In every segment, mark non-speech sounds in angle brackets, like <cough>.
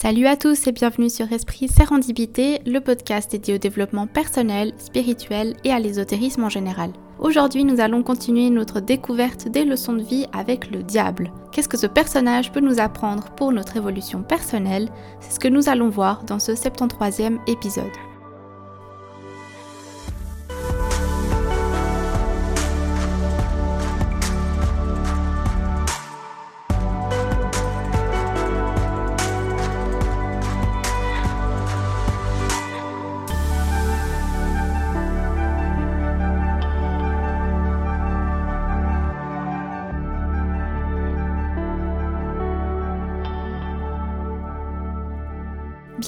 Salut à tous et bienvenue sur Esprit Sérendipité, le podcast dédié au développement personnel, spirituel et à l'ésotérisme en général. Aujourd'hui, nous allons continuer notre découverte des leçons de vie avec le diable. Qu'est-ce que ce personnage peut nous apprendre pour notre évolution personnelle? C'est ce que nous allons voir dans ce 73e épisode.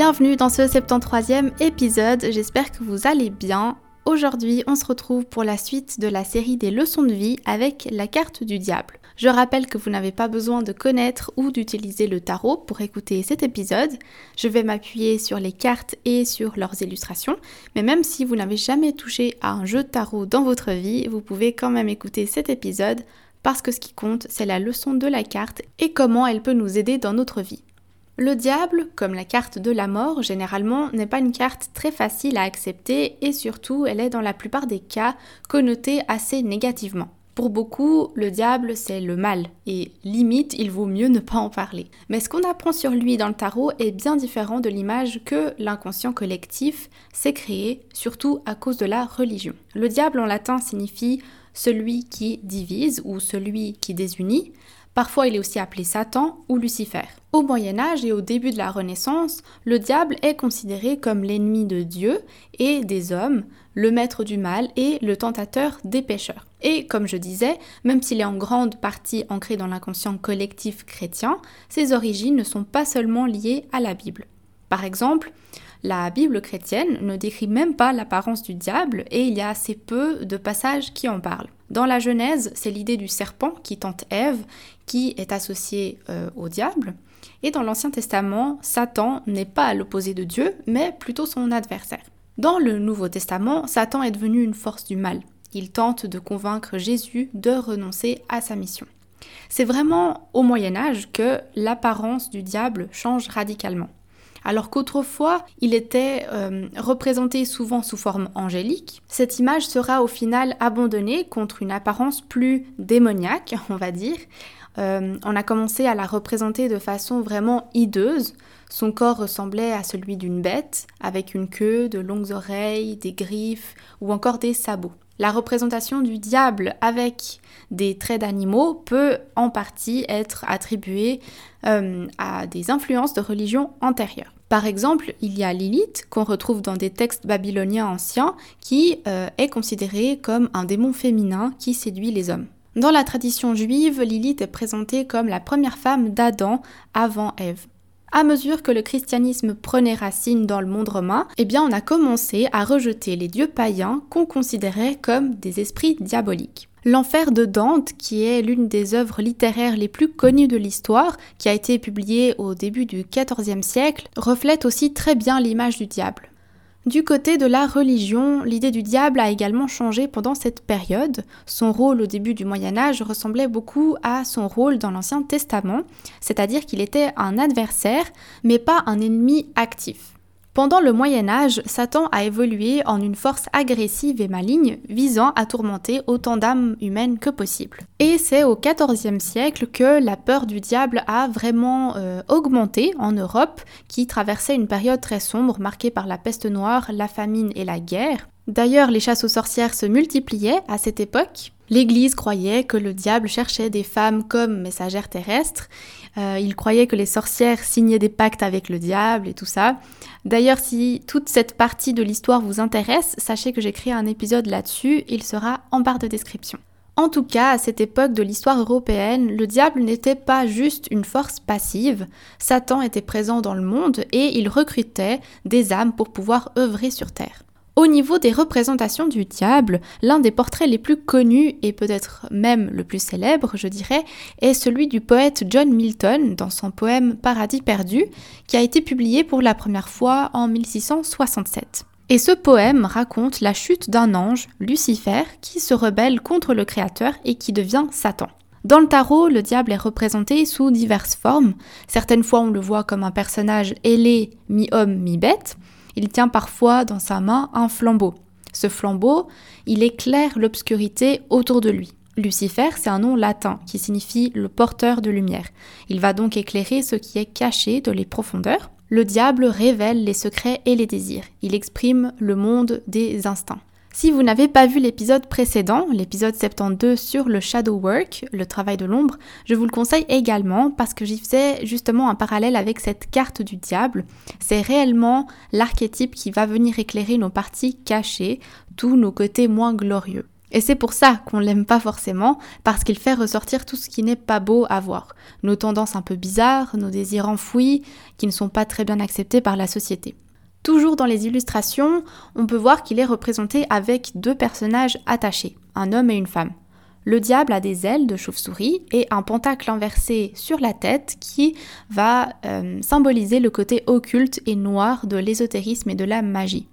Bienvenue dans ce 73e épisode, j'espère que vous allez bien. Aujourd'hui, on se retrouve pour la suite de la série des leçons de vie avec la carte du diable. Je rappelle que vous n'avez pas besoin de connaître ou d'utiliser le tarot pour écouter cet épisode. Je vais m'appuyer sur les cartes et sur leurs illustrations, mais même si vous n'avez jamais touché à un jeu de tarot dans votre vie, vous pouvez quand même écouter cet épisode parce que ce qui compte, c'est la leçon de la carte et comment elle peut nous aider dans notre vie. Le diable, comme la carte de la mort, généralement n'est pas une carte très facile à accepter et surtout elle est dans la plupart des cas connotée assez négativement. Pour beaucoup, le diable c'est le mal et limite il vaut mieux ne pas en parler. Mais ce qu'on apprend sur lui dans le tarot est bien différent de l'image que l'inconscient collectif s'est créé, surtout à cause de la religion. Le diable en latin signifie celui qui divise ou celui qui désunit, Parfois, il est aussi appelé Satan ou Lucifer. Au Moyen Âge et au début de la Renaissance, le diable est considéré comme l'ennemi de Dieu et des hommes, le maître du mal et le tentateur des pécheurs. Et comme je disais, même s'il est en grande partie ancré dans l'inconscient collectif chrétien, ses origines ne sont pas seulement liées à la Bible. Par exemple, la Bible chrétienne ne décrit même pas l'apparence du diable et il y a assez peu de passages qui en parlent. Dans la Genèse, c'est l'idée du serpent qui tente Ève qui est associé euh, au diable. Et dans l'Ancien Testament, Satan n'est pas l'opposé de Dieu, mais plutôt son adversaire. Dans le Nouveau Testament, Satan est devenu une force du mal. Il tente de convaincre Jésus de renoncer à sa mission. C'est vraiment au Moyen Âge que l'apparence du diable change radicalement alors qu'autrefois il était euh, représenté souvent sous forme angélique, cette image sera au final abandonnée contre une apparence plus démoniaque, <laughs> on va dire. Euh, on a commencé à la représenter de façon vraiment hideuse. Son corps ressemblait à celui d'une bête, avec une queue, de longues oreilles, des griffes ou encore des sabots. La représentation du diable avec des traits d'animaux peut en partie être attribuée euh, à des influences de religions antérieures. Par exemple, il y a Lilith, qu'on retrouve dans des textes babyloniens anciens, qui euh, est considéré comme un démon féminin qui séduit les hommes. Dans la tradition juive, Lilith est présentée comme la première femme d'Adam avant Ève. À mesure que le christianisme prenait racine dans le monde romain, eh bien on a commencé à rejeter les dieux païens qu'on considérait comme des esprits diaboliques. L'Enfer de Dante, qui est l'une des œuvres littéraires les plus connues de l'histoire, qui a été publiée au début du XIVe siècle, reflète aussi très bien l'image du diable. Du côté de la religion, l'idée du diable a également changé pendant cette période. Son rôle au début du Moyen Âge ressemblait beaucoup à son rôle dans l'Ancien Testament, c'est-à-dire qu'il était un adversaire, mais pas un ennemi actif. Pendant le Moyen Âge, Satan a évolué en une force agressive et maligne visant à tourmenter autant d'âmes humaines que possible. Et c'est au XIVe siècle que la peur du diable a vraiment euh, augmenté en Europe, qui traversait une période très sombre marquée par la peste noire, la famine et la guerre. D'ailleurs, les chasses aux sorcières se multipliaient à cette époque. L'Église croyait que le diable cherchait des femmes comme messagères terrestres. Euh, il croyait que les sorcières signaient des pactes avec le diable et tout ça. D'ailleurs, si toute cette partie de l'histoire vous intéresse, sachez que j'ai créé un épisode là-dessus, il sera en barre de description. En tout cas, à cette époque de l'histoire européenne, le diable n'était pas juste une force passive, Satan était présent dans le monde et il recrutait des âmes pour pouvoir œuvrer sur Terre. Au niveau des représentations du diable, l'un des portraits les plus connus et peut-être même le plus célèbre, je dirais, est celui du poète John Milton dans son poème Paradis perdu, qui a été publié pour la première fois en 1667. Et ce poème raconte la chute d'un ange, Lucifer, qui se rebelle contre le Créateur et qui devient Satan. Dans le tarot, le diable est représenté sous diverses formes. Certaines fois, on le voit comme un personnage ailé, mi-homme, mi-bête. Il tient parfois dans sa main un flambeau. Ce flambeau, il éclaire l'obscurité autour de lui. Lucifer, c'est un nom latin qui signifie le porteur de lumière. Il va donc éclairer ce qui est caché dans les profondeurs. Le diable révèle les secrets et les désirs. Il exprime le monde des instincts. Si vous n'avez pas vu l'épisode précédent, l'épisode 72 sur le shadow work, le travail de l'ombre, je vous le conseille également parce que j'y faisais justement un parallèle avec cette carte du diable. C'est réellement l'archétype qui va venir éclairer nos parties cachées, tous nos côtés moins glorieux. Et c'est pour ça qu'on l'aime pas forcément, parce qu'il fait ressortir tout ce qui n'est pas beau à voir. Nos tendances un peu bizarres, nos désirs enfouis, qui ne sont pas très bien acceptés par la société. Toujours dans les illustrations, on peut voir qu'il est représenté avec deux personnages attachés, un homme et une femme. Le diable a des ailes de chauve-souris et un pentacle inversé sur la tête qui va euh, symboliser le côté occulte et noir de l'ésotérisme et de la magie.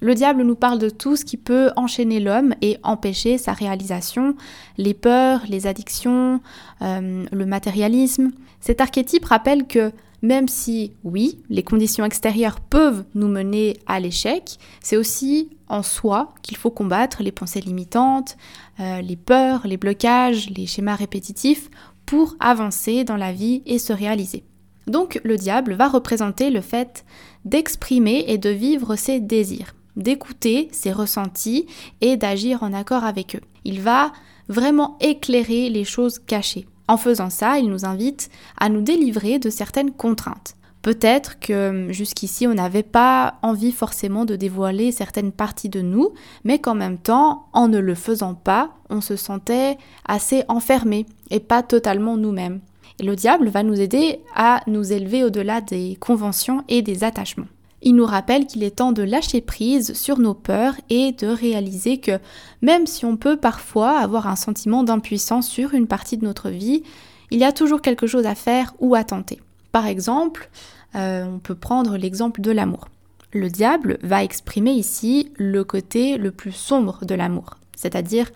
Le diable nous parle de tout ce qui peut enchaîner l'homme et empêcher sa réalisation, les peurs, les addictions, euh, le matérialisme. Cet archétype rappelle que même si, oui, les conditions extérieures peuvent nous mener à l'échec, c'est aussi en soi qu'il faut combattre les pensées limitantes, euh, les peurs, les blocages, les schémas répétitifs pour avancer dans la vie et se réaliser. Donc le diable va représenter le fait d'exprimer et de vivre ses désirs, d'écouter ses ressentis et d'agir en accord avec eux. Il va vraiment éclairer les choses cachées. En faisant ça, il nous invite à nous délivrer de certaines contraintes. Peut-être que hum, jusqu'ici on n'avait pas envie forcément de dévoiler certaines parties de nous, mais qu'en même temps, en ne le faisant pas, on se sentait assez enfermé et pas totalement nous-mêmes. Et le diable va nous aider à nous élever au-delà des conventions et des attachements. Il nous rappelle qu'il est temps de lâcher prise sur nos peurs et de réaliser que même si on peut parfois avoir un sentiment d'impuissance sur une partie de notre vie, il y a toujours quelque chose à faire ou à tenter. Par exemple, euh, on peut prendre l'exemple de l'amour. Le diable va exprimer ici le côté le plus sombre de l'amour, c'est-à-dire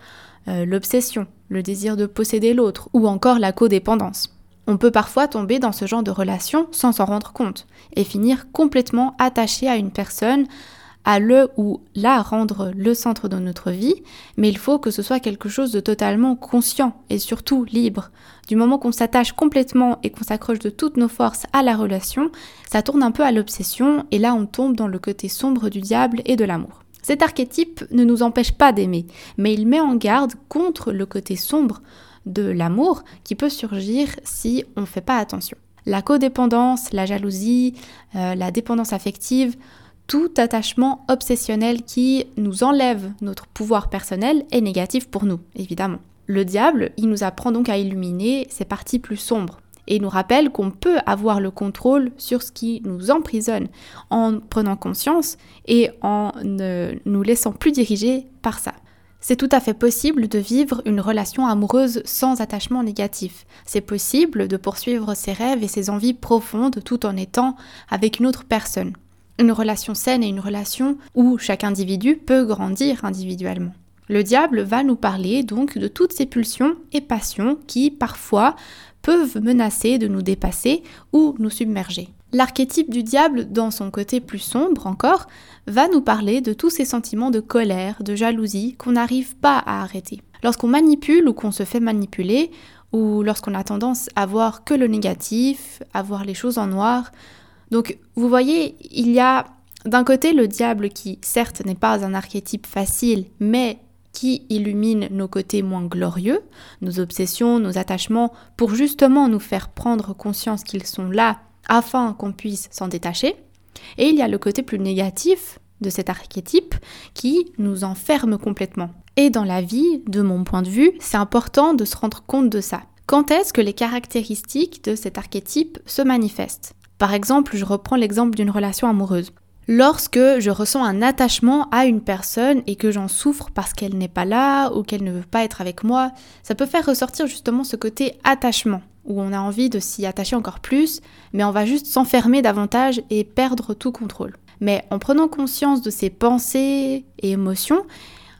euh, l'obsession, le désir de posséder l'autre ou encore la codépendance. On peut parfois tomber dans ce genre de relation sans s'en rendre compte et finir complètement attaché à une personne, à le ou la rendre le centre de notre vie, mais il faut que ce soit quelque chose de totalement conscient et surtout libre. Du moment qu'on s'attache complètement et qu'on s'accroche de toutes nos forces à la relation, ça tourne un peu à l'obsession et là on tombe dans le côté sombre du diable et de l'amour. Cet archétype ne nous empêche pas d'aimer, mais il met en garde contre le côté sombre de l'amour qui peut surgir si on ne fait pas attention. La codépendance, la jalousie, euh, la dépendance affective, tout attachement obsessionnel qui nous enlève notre pouvoir personnel est négatif pour nous, évidemment. Le diable, il nous apprend donc à illuminer ces parties plus sombres et nous rappelle qu'on peut avoir le contrôle sur ce qui nous emprisonne en prenant conscience et en ne nous laissant plus diriger par ça. C'est tout à fait possible de vivre une relation amoureuse sans attachement négatif. C'est possible de poursuivre ses rêves et ses envies profondes tout en étant avec une autre personne. Une relation saine et une relation où chaque individu peut grandir individuellement. Le diable va nous parler donc de toutes ces pulsions et passions qui parfois peuvent menacer de nous dépasser ou nous submerger. L'archétype du diable, dans son côté plus sombre encore, va nous parler de tous ces sentiments de colère, de jalousie qu'on n'arrive pas à arrêter. Lorsqu'on manipule ou qu'on se fait manipuler, ou lorsqu'on a tendance à voir que le négatif, à voir les choses en noir. Donc vous voyez, il y a d'un côté le diable qui certes n'est pas un archétype facile, mais qui illumine nos côtés moins glorieux, nos obsessions, nos attachements, pour justement nous faire prendre conscience qu'ils sont là afin qu'on puisse s'en détacher. Et il y a le côté plus négatif de cet archétype qui nous enferme complètement. Et dans la vie, de mon point de vue, c'est important de se rendre compte de ça. Quand est-ce que les caractéristiques de cet archétype se manifestent? Par exemple, je reprends l'exemple d'une relation amoureuse. Lorsque je ressens un attachement à une personne et que j'en souffre parce qu'elle n'est pas là ou qu'elle ne veut pas être avec moi, ça peut faire ressortir justement ce côté attachement où on a envie de s'y attacher encore plus, mais on va juste s'enfermer davantage et perdre tout contrôle. Mais en prenant conscience de ces pensées et émotions,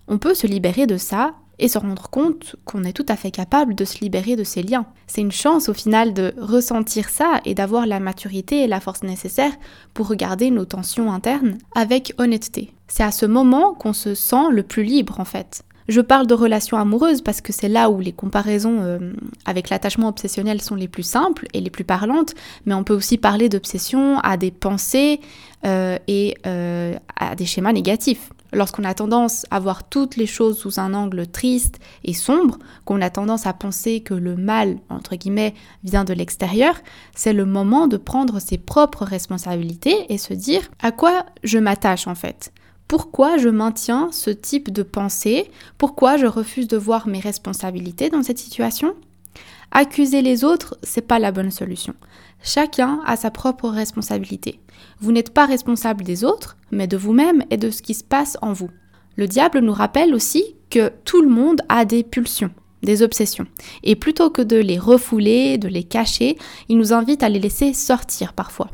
on peut se libérer de ça et se rendre compte qu'on est tout à fait capable de se libérer de ces liens. C'est une chance au final de ressentir ça et d'avoir la maturité et la force nécessaire pour regarder nos tensions internes avec honnêteté. C'est à ce moment qu'on se sent le plus libre en fait. Je parle de relations amoureuses parce que c'est là où les comparaisons euh, avec l'attachement obsessionnel sont les plus simples et les plus parlantes, mais on peut aussi parler d'obsession à des pensées euh, et euh, à des schémas négatifs. Lorsqu'on a tendance à voir toutes les choses sous un angle triste et sombre, qu'on a tendance à penser que le mal, entre guillemets, vient de l'extérieur, c'est le moment de prendre ses propres responsabilités et se dire à quoi je m'attache en fait? Pourquoi je maintiens ce type de pensée, pourquoi je refuse de voir mes responsabilités dans cette situation. Accuser les autres, c'est pas la bonne solution. Chacun a sa propre responsabilité. Vous n'êtes pas responsable des autres, mais de vous-même et de ce qui se passe en vous. Le diable nous rappelle aussi que tout le monde a des pulsions, des obsessions. Et plutôt que de les refouler, de les cacher, il nous invite à les laisser sortir parfois.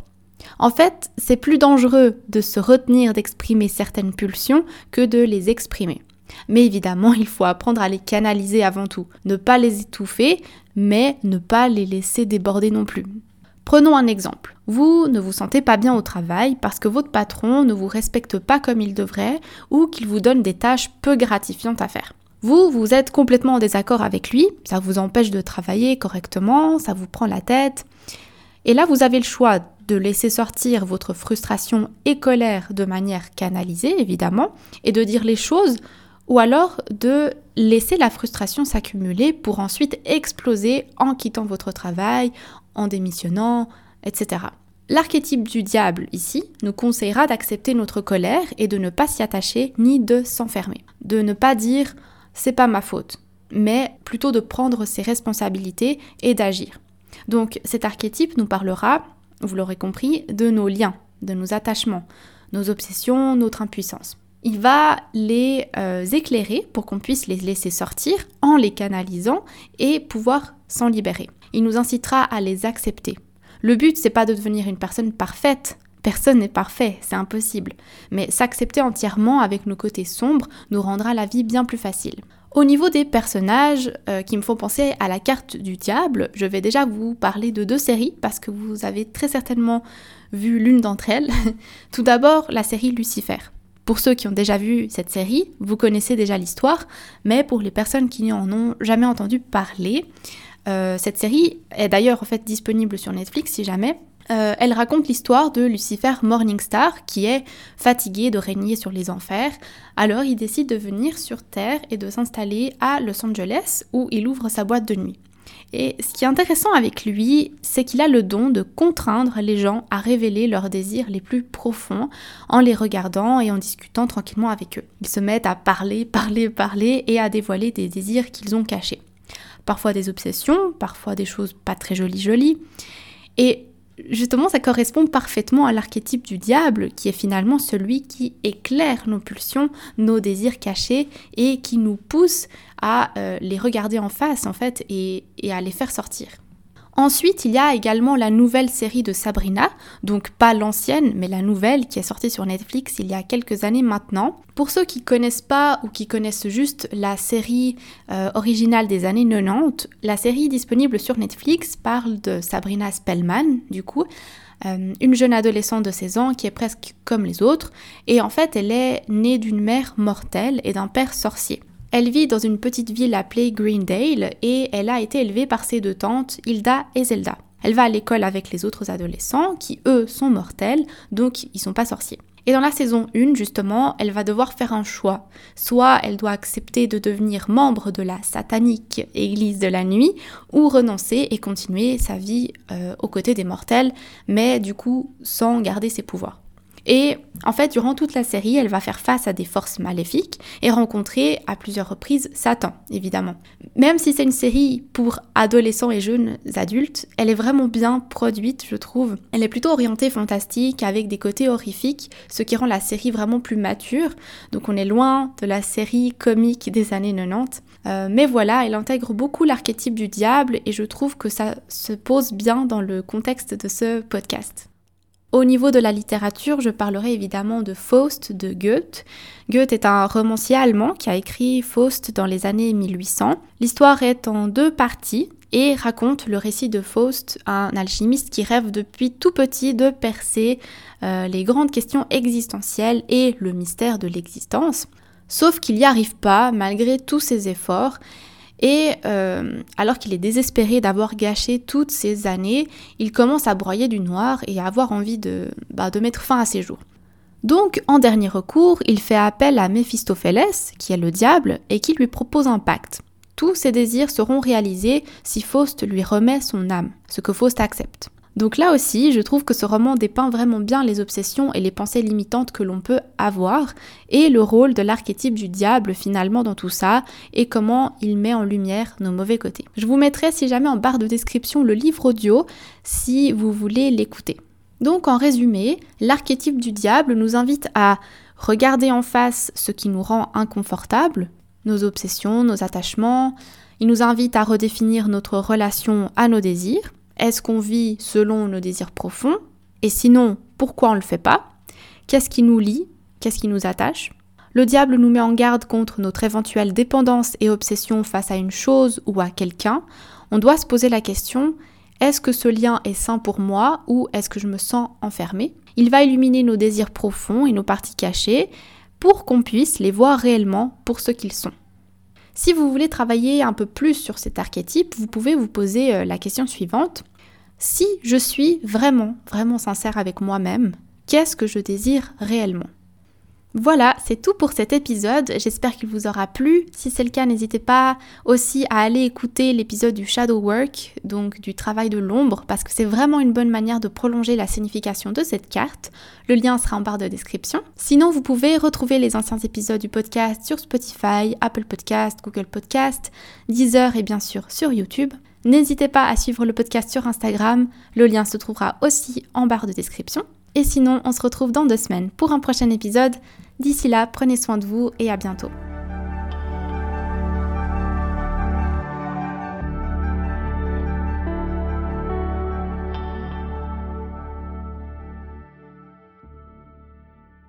En fait, c'est plus dangereux de se retenir d'exprimer certaines pulsions que de les exprimer. Mais évidemment, il faut apprendre à les canaliser avant tout. Ne pas les étouffer, mais ne pas les laisser déborder non plus. Prenons un exemple. Vous ne vous sentez pas bien au travail parce que votre patron ne vous respecte pas comme il devrait ou qu'il vous donne des tâches peu gratifiantes à faire. Vous, vous êtes complètement en désaccord avec lui, ça vous empêche de travailler correctement, ça vous prend la tête. Et là, vous avez le choix de laisser sortir votre frustration et colère de manière canalisée, évidemment, et de dire les choses, ou alors de laisser la frustration s'accumuler pour ensuite exploser en quittant votre travail, en démissionnant, etc. L'archétype du diable ici nous conseillera d'accepter notre colère et de ne pas s'y attacher ni de s'enfermer. De ne pas dire c'est pas ma faute, mais plutôt de prendre ses responsabilités et d'agir. Donc cet archétype nous parlera vous l'aurez compris, de nos liens, de nos attachements, nos obsessions, notre impuissance. Il va les euh, éclairer pour qu'on puisse les laisser sortir en les canalisant et pouvoir s'en libérer. Il nous incitera à les accepter. Le but, c'est pas de devenir une personne parfaite. Personne n'est parfait, c'est impossible. Mais s'accepter entièrement avec nos côtés sombres nous rendra la vie bien plus facile. Au niveau des personnages euh, qui me font penser à la carte du diable, je vais déjà vous parler de deux séries parce que vous avez très certainement vu l'une d'entre elles. <laughs> Tout d'abord, la série Lucifer. Pour ceux qui ont déjà vu cette série, vous connaissez déjà l'histoire, mais pour les personnes qui n'en ont jamais entendu parler, euh, cette série est d'ailleurs en fait disponible sur Netflix si jamais. Euh, elle raconte l'histoire de Lucifer Morningstar qui est fatigué de régner sur les enfers. Alors il décide de venir sur Terre et de s'installer à Los Angeles où il ouvre sa boîte de nuit. Et ce qui est intéressant avec lui, c'est qu'il a le don de contraindre les gens à révéler leurs désirs les plus profonds en les regardant et en discutant tranquillement avec eux. Ils se mettent à parler, <laughs> parler, parler et à dévoiler des désirs qu'ils ont cachés. Parfois des obsessions, parfois des choses pas très jolies jolies. Et justement, ça correspond parfaitement à l'archétype du diable, qui est finalement celui qui éclaire nos pulsions, nos désirs cachés, et qui nous pousse à euh, les regarder en face, en fait, et à les faire sortir. Ensuite, il y a également la nouvelle série de Sabrina, donc pas l'ancienne, mais la nouvelle qui est sortie sur Netflix il y a quelques années maintenant. Pour ceux qui connaissent pas ou qui connaissent juste la série euh, originale des années 90, la série disponible sur Netflix parle de Sabrina Spellman, du coup, euh, une jeune adolescente de 16 ans qui est presque comme les autres, et en fait elle est née d'une mère mortelle et d'un père sorcier. Elle vit dans une petite ville appelée Greendale et elle a été élevée par ses deux tantes, Hilda et Zelda. Elle va à l'école avec les autres adolescents qui, eux, sont mortels, donc ils sont pas sorciers. Et dans la saison 1, justement, elle va devoir faire un choix. Soit elle doit accepter de devenir membre de la satanique Église de la nuit, ou renoncer et continuer sa vie euh, aux côtés des mortels, mais du coup sans garder ses pouvoirs. Et en fait, durant toute la série, elle va faire face à des forces maléfiques et rencontrer à plusieurs reprises Satan, évidemment. Même si c'est une série pour adolescents et jeunes adultes, elle est vraiment bien produite, je trouve. Elle est plutôt orientée fantastique avec des côtés horrifiques, ce qui rend la série vraiment plus mature. Donc on est loin de la série comique des années 90. Euh, mais voilà, elle intègre beaucoup l'archétype du diable et je trouve que ça se pose bien dans le contexte de ce podcast. Au niveau de la littérature, je parlerai évidemment de Faust de Goethe. Goethe est un romancier allemand qui a écrit Faust dans les années 1800. L'histoire est en deux parties et raconte le récit de Faust, un alchimiste qui rêve depuis tout petit de percer euh, les grandes questions existentielles et le mystère de l'existence. Sauf qu'il n'y arrive pas malgré tous ses efforts et euh, alors qu'il est désespéré d'avoir gâché toutes ces années, il commence à broyer du noir et à avoir envie de, bah, de mettre fin à ses jours. Donc, en dernier recours, il fait appel à Méphistophélès, qui est le diable, et qui lui propose un pacte. Tous ses désirs seront réalisés si Faust lui remet son âme, ce que Faust accepte. Donc là aussi, je trouve que ce roman dépeint vraiment bien les obsessions et les pensées limitantes que l'on peut avoir et le rôle de l'archétype du diable finalement dans tout ça et comment il met en lumière nos mauvais côtés. Je vous mettrai si jamais en barre de description le livre audio si vous voulez l'écouter. Donc en résumé, l'archétype du diable nous invite à regarder en face ce qui nous rend inconfortable, nos obsessions, nos attachements, il nous invite à redéfinir notre relation à nos désirs est-ce qu'on vit selon nos désirs profonds Et sinon, pourquoi on ne le fait pas Qu'est-ce qui nous lie Qu'est-ce qui nous attache Le diable nous met en garde contre notre éventuelle dépendance et obsession face à une chose ou à quelqu'un. On doit se poser la question est-ce que ce lien est sain pour moi ou est-ce que je me sens enfermée Il va illuminer nos désirs profonds et nos parties cachées pour qu'on puisse les voir réellement pour ce qu'ils sont. Si vous voulez travailler un peu plus sur cet archétype, vous pouvez vous poser euh, la question suivante. Si je suis vraiment, vraiment sincère avec moi-même, qu'est-ce que je désire réellement? Voilà, c'est tout pour cet épisode. J'espère qu'il vous aura plu. Si c'est le cas, n'hésitez pas aussi à aller écouter l'épisode du shadow work, donc du travail de l'ombre, parce que c'est vraiment une bonne manière de prolonger la signification de cette carte. Le lien sera en barre de description. Sinon, vous pouvez retrouver les anciens épisodes du podcast sur Spotify, Apple Podcast, Google Podcast, Deezer et bien sûr sur YouTube. N'hésitez pas à suivre le podcast sur Instagram, le lien se trouvera aussi en barre de description. Et sinon, on se retrouve dans deux semaines pour un prochain épisode. D'ici là, prenez soin de vous et à bientôt.